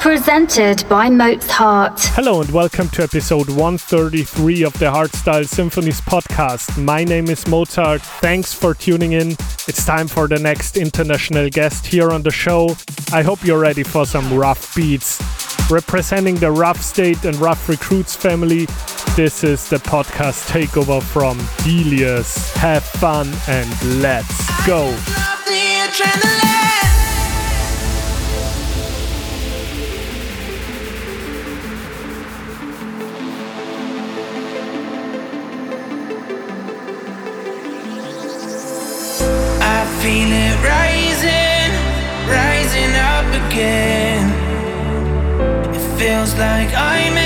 presented by Mozart. Hello and welcome to episode 133 of the Hardstyle Symphonies podcast. My name is Mozart. Thanks for tuning in. It's time for the next international guest here on the show. I hope you're ready for some rough beats. Representing the Rough State and Rough Recruits family, this is the podcast takeover from Delius. Have fun and let's go. Feel it rising, rising up again. It feels like I'm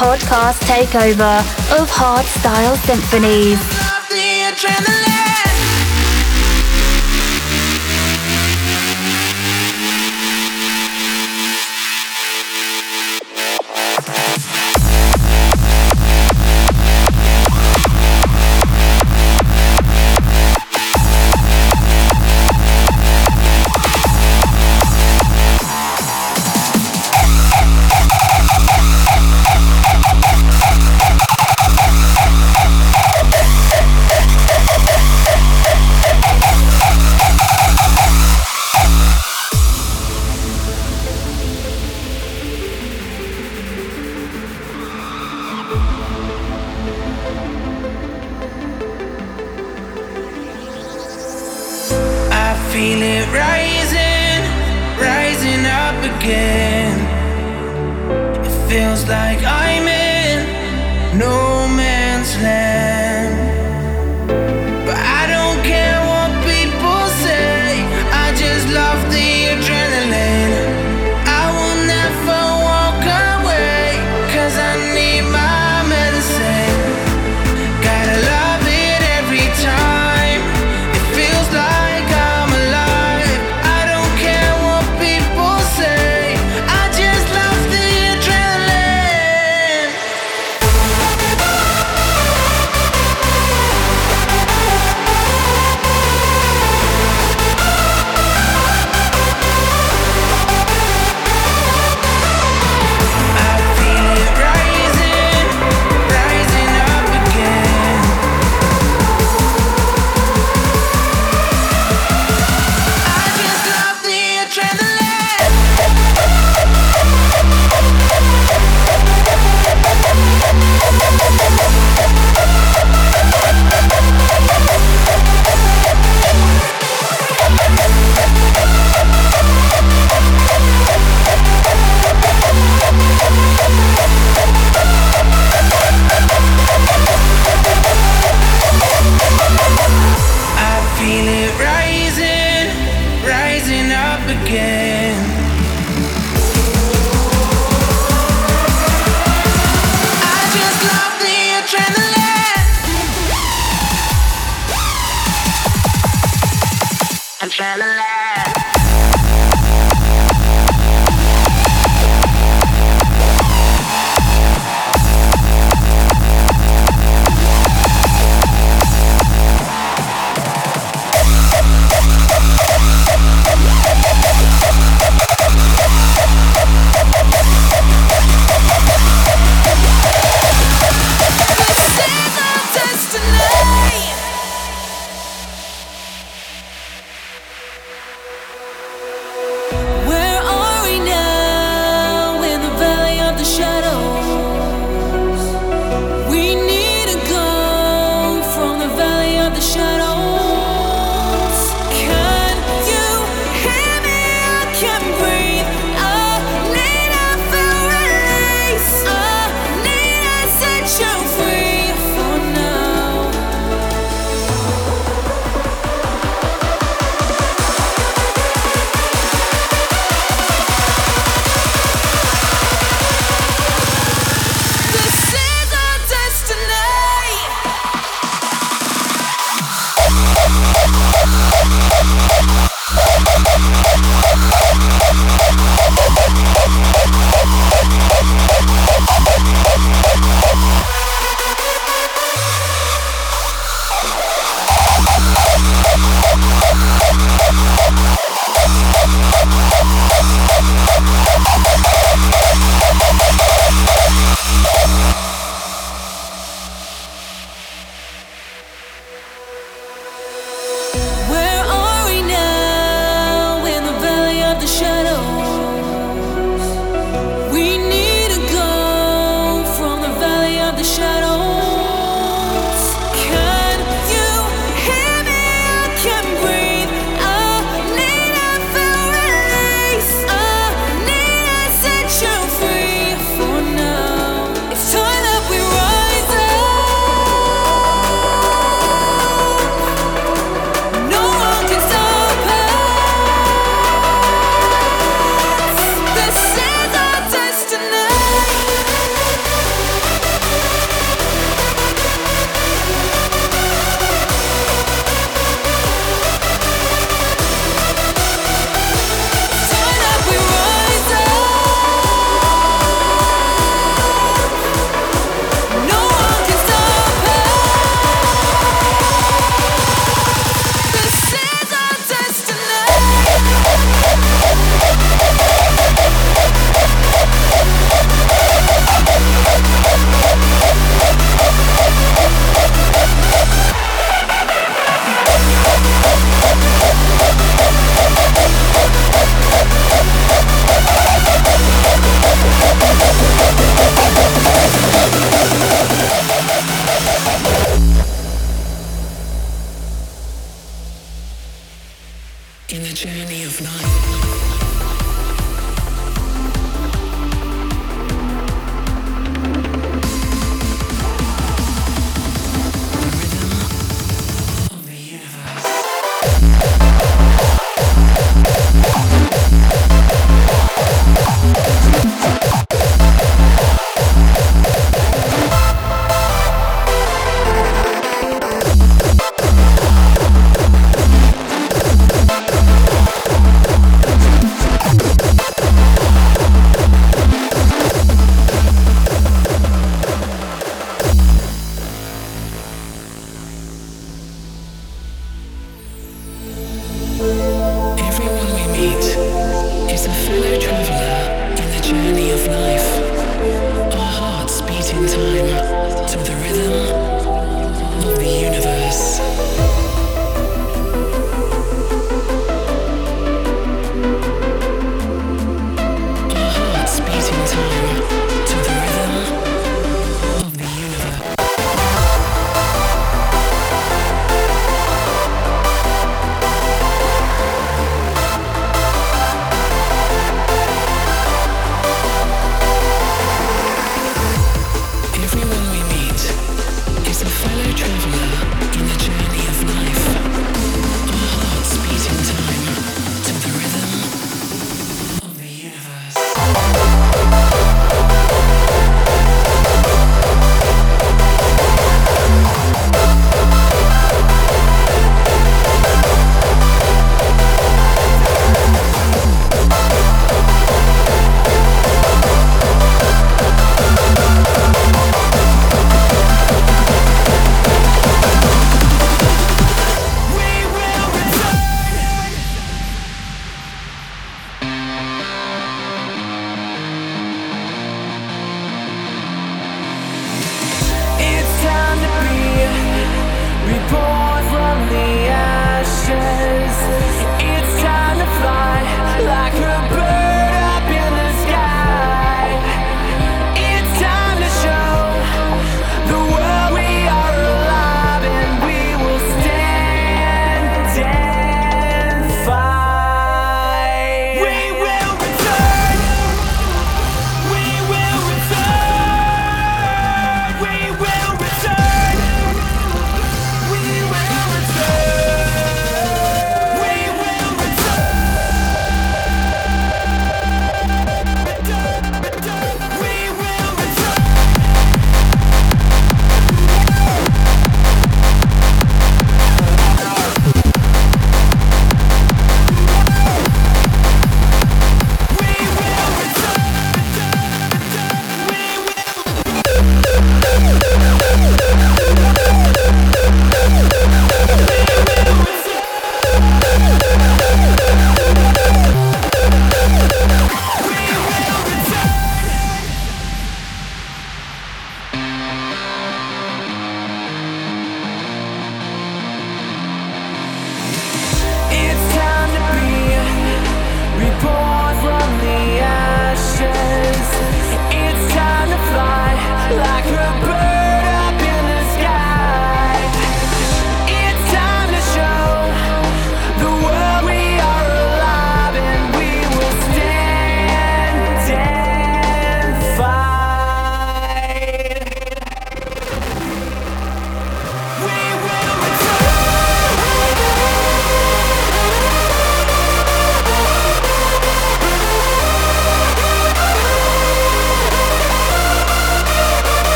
podcast takeover of Hard Style Symphonies. Feel it rising, rising up again. It feels like I'm in a fellow traveler.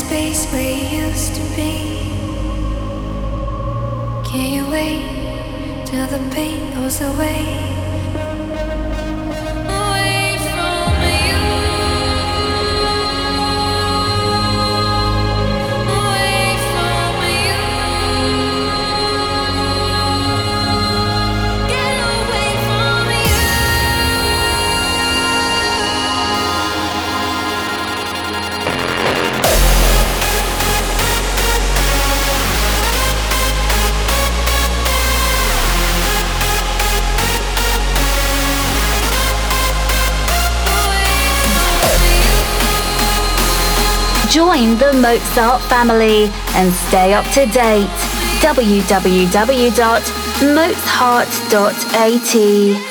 space where you used to be. Can you wait till the pain goes away? Join the Mozart family and stay up to date. www.mozart.at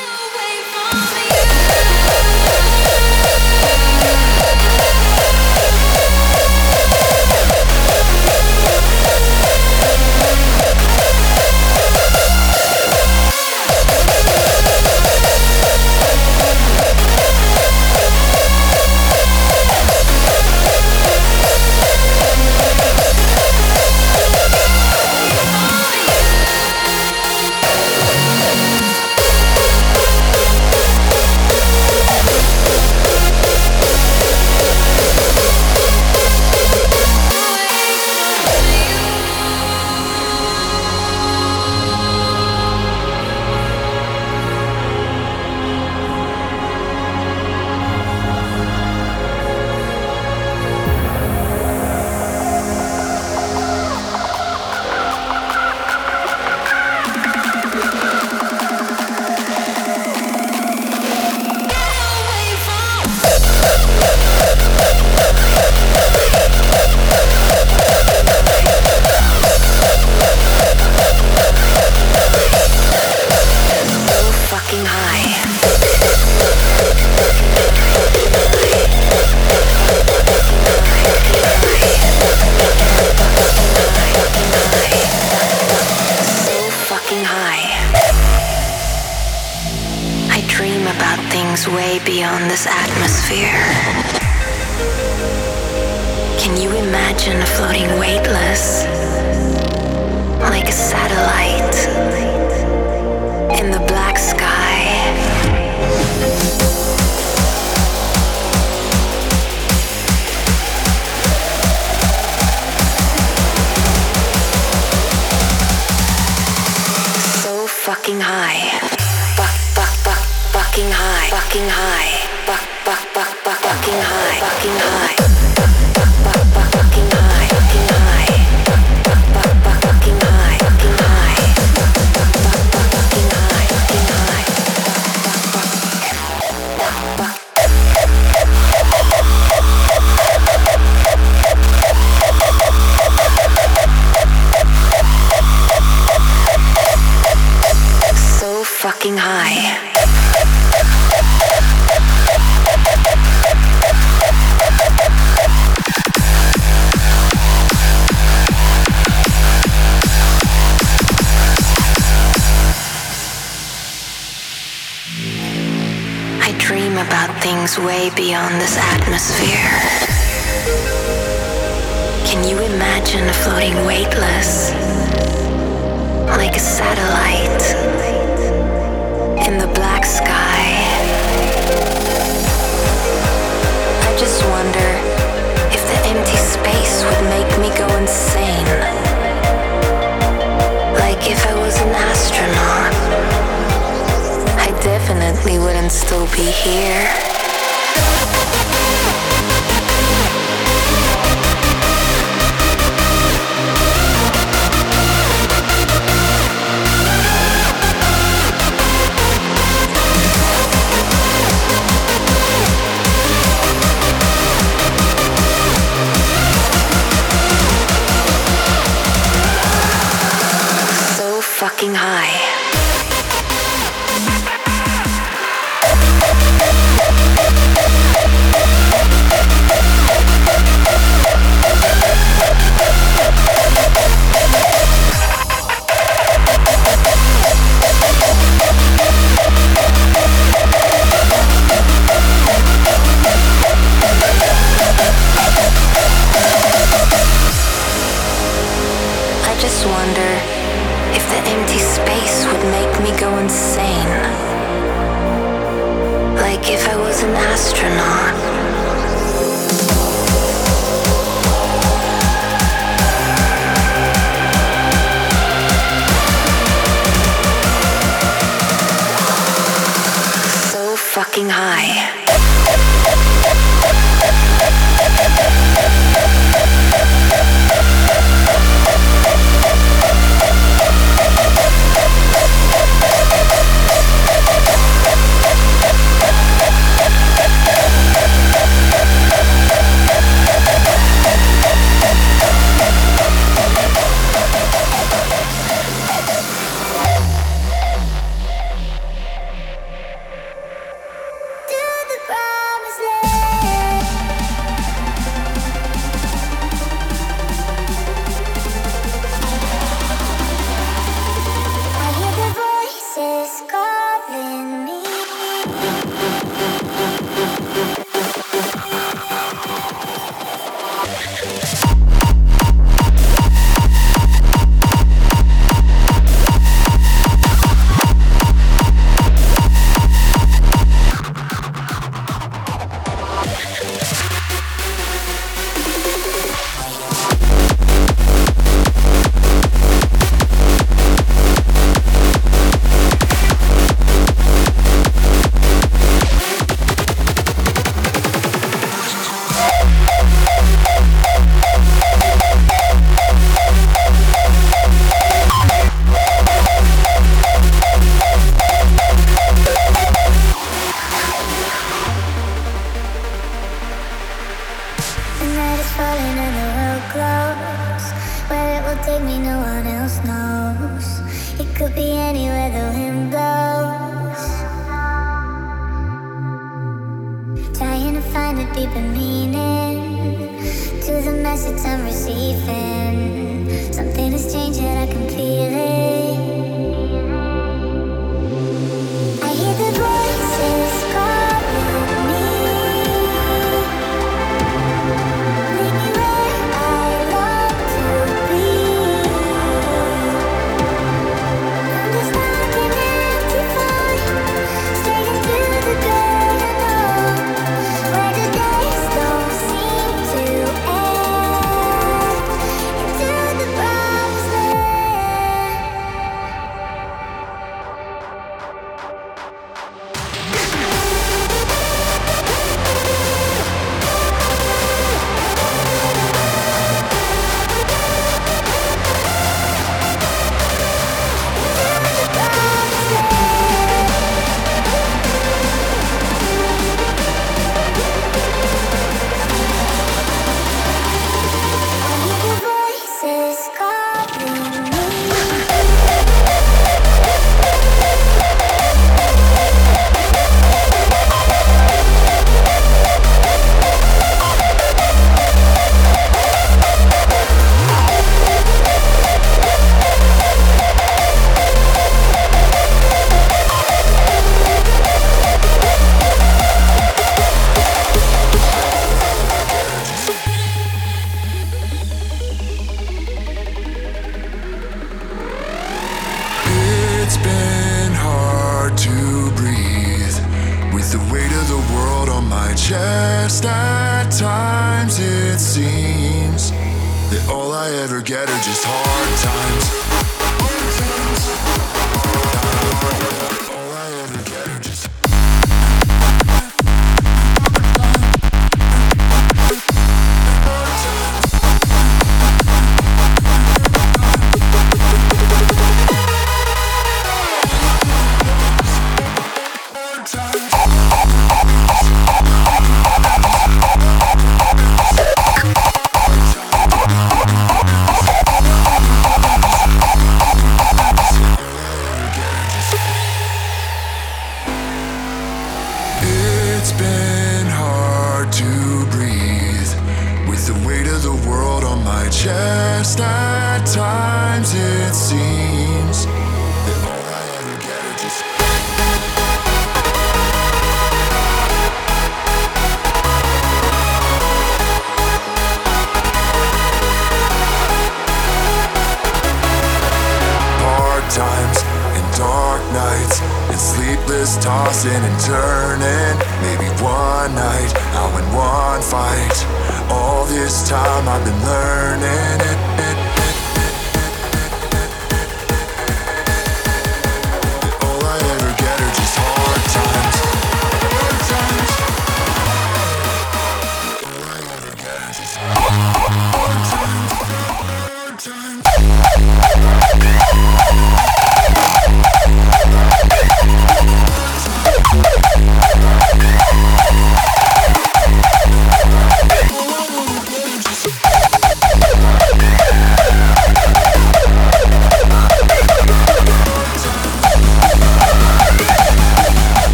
around this atmosphere. Can you imagine floating weightless like a satellite in the black sky? I just wonder if the empty space would make me go insane. Like if I was an astronaut, I definitely wouldn't still be here. on my chest at times it seems that all I ever get are just hard times. Hard times.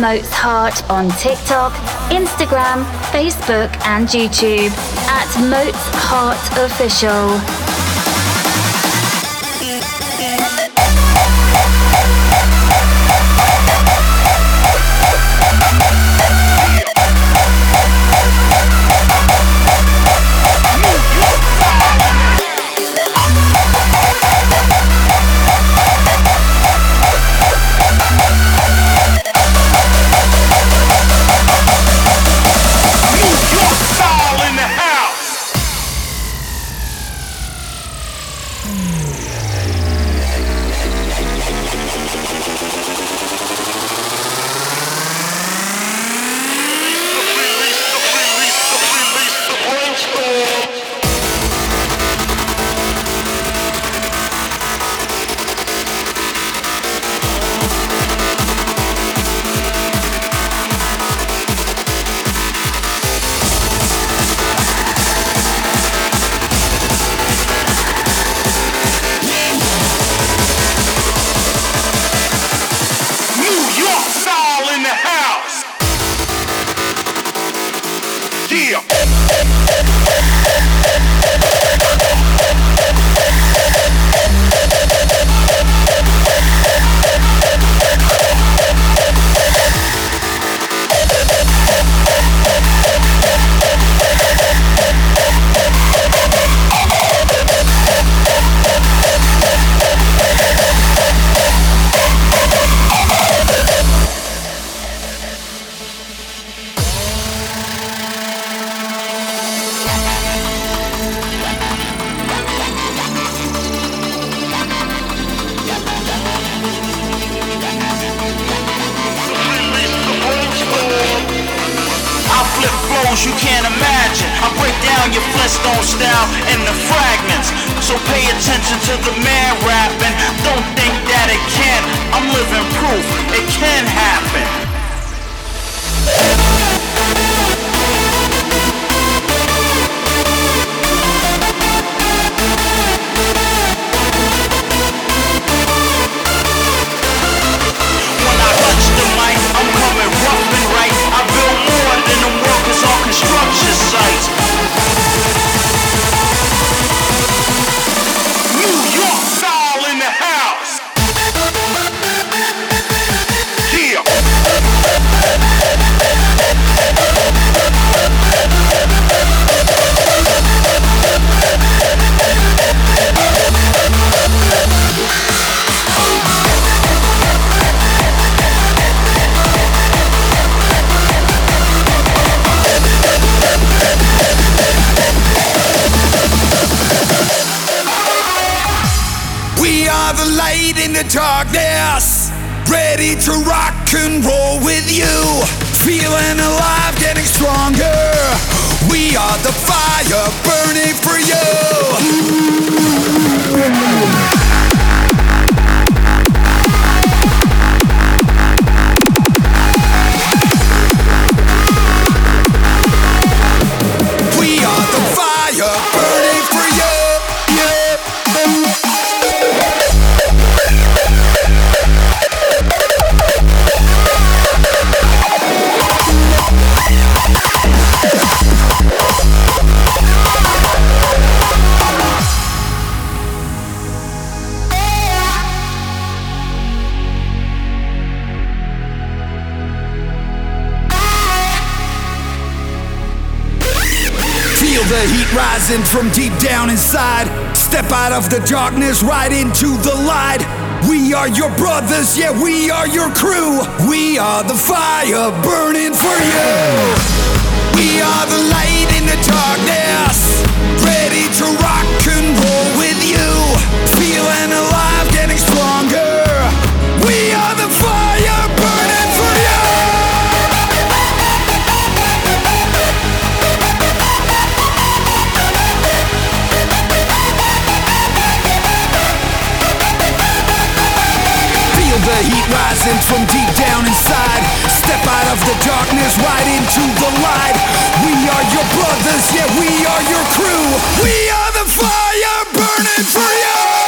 promotes Heart on TikTok, Instagram, Facebook, and YouTube at Moats Heart Official. to rock and roll with you. Feeling alive, getting stronger. We are the fire burning for you. Rising from deep down inside. Step out of the darkness right into the light. We are your brothers, yeah, we are your crew. We are the fire burning for you. We are the light in the darkness, ready to rock and roll with you. Feeling alive, getting stronger. The heat rising from deep down inside. Step out of the darkness right into the light. We are your brothers, yeah, we are your crew. We are the fire burning for you.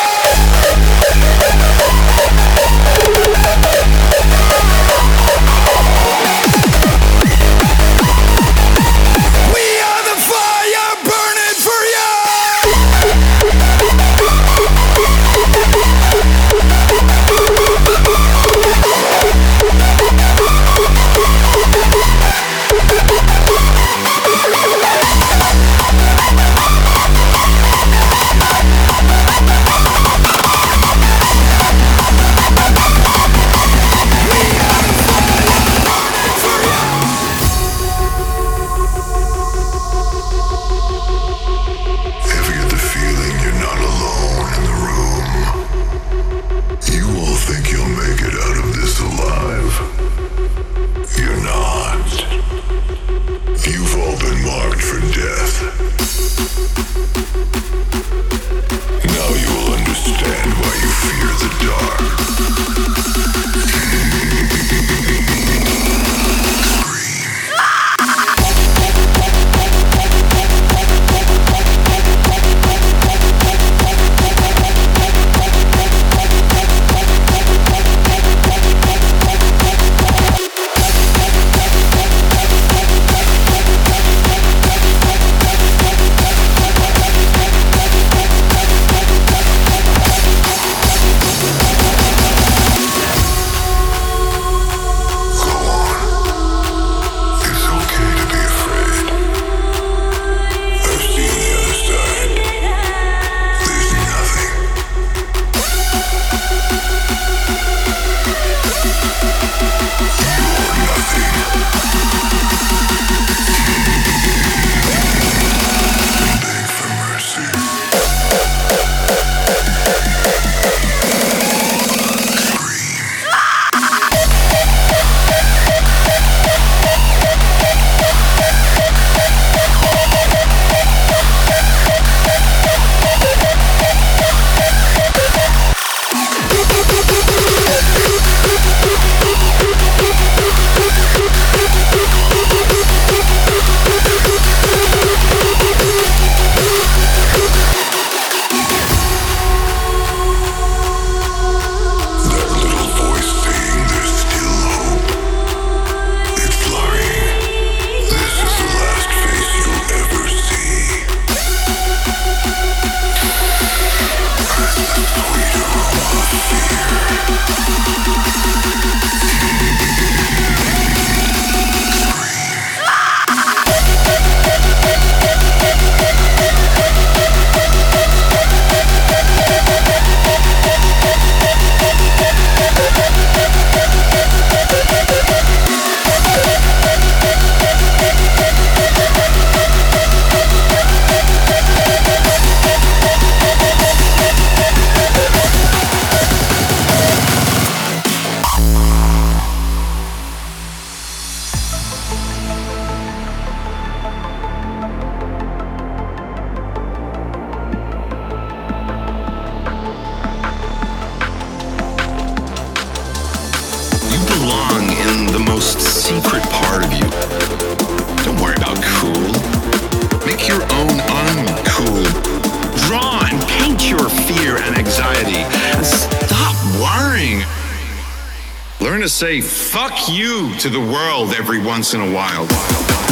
To say fuck you to the world every once in a while.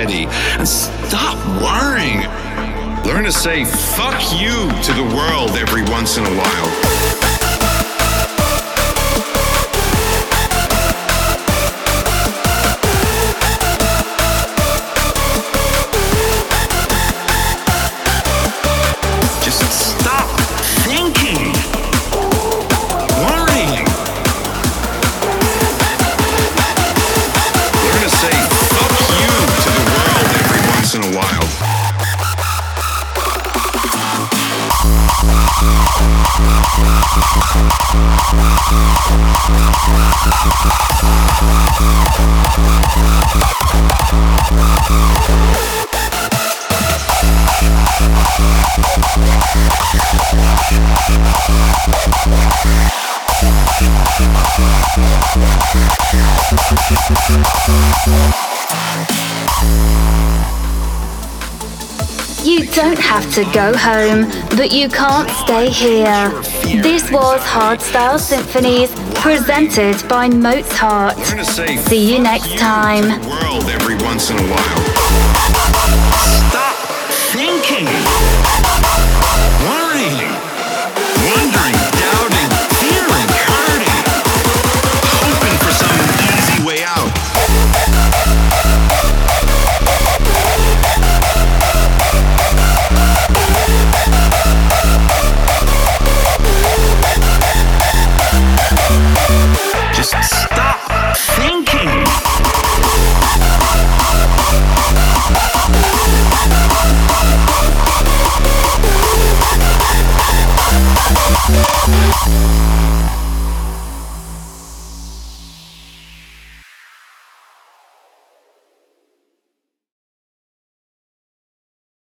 And and stop worrying. Learn to say fuck you to the world every once in a while. You don't have to go home, but you can't stay here. This was Hardstyle Symphonies, presented by Mozart. Learn to say See you next time. the world every once in a while. Stop thinking, Thank you.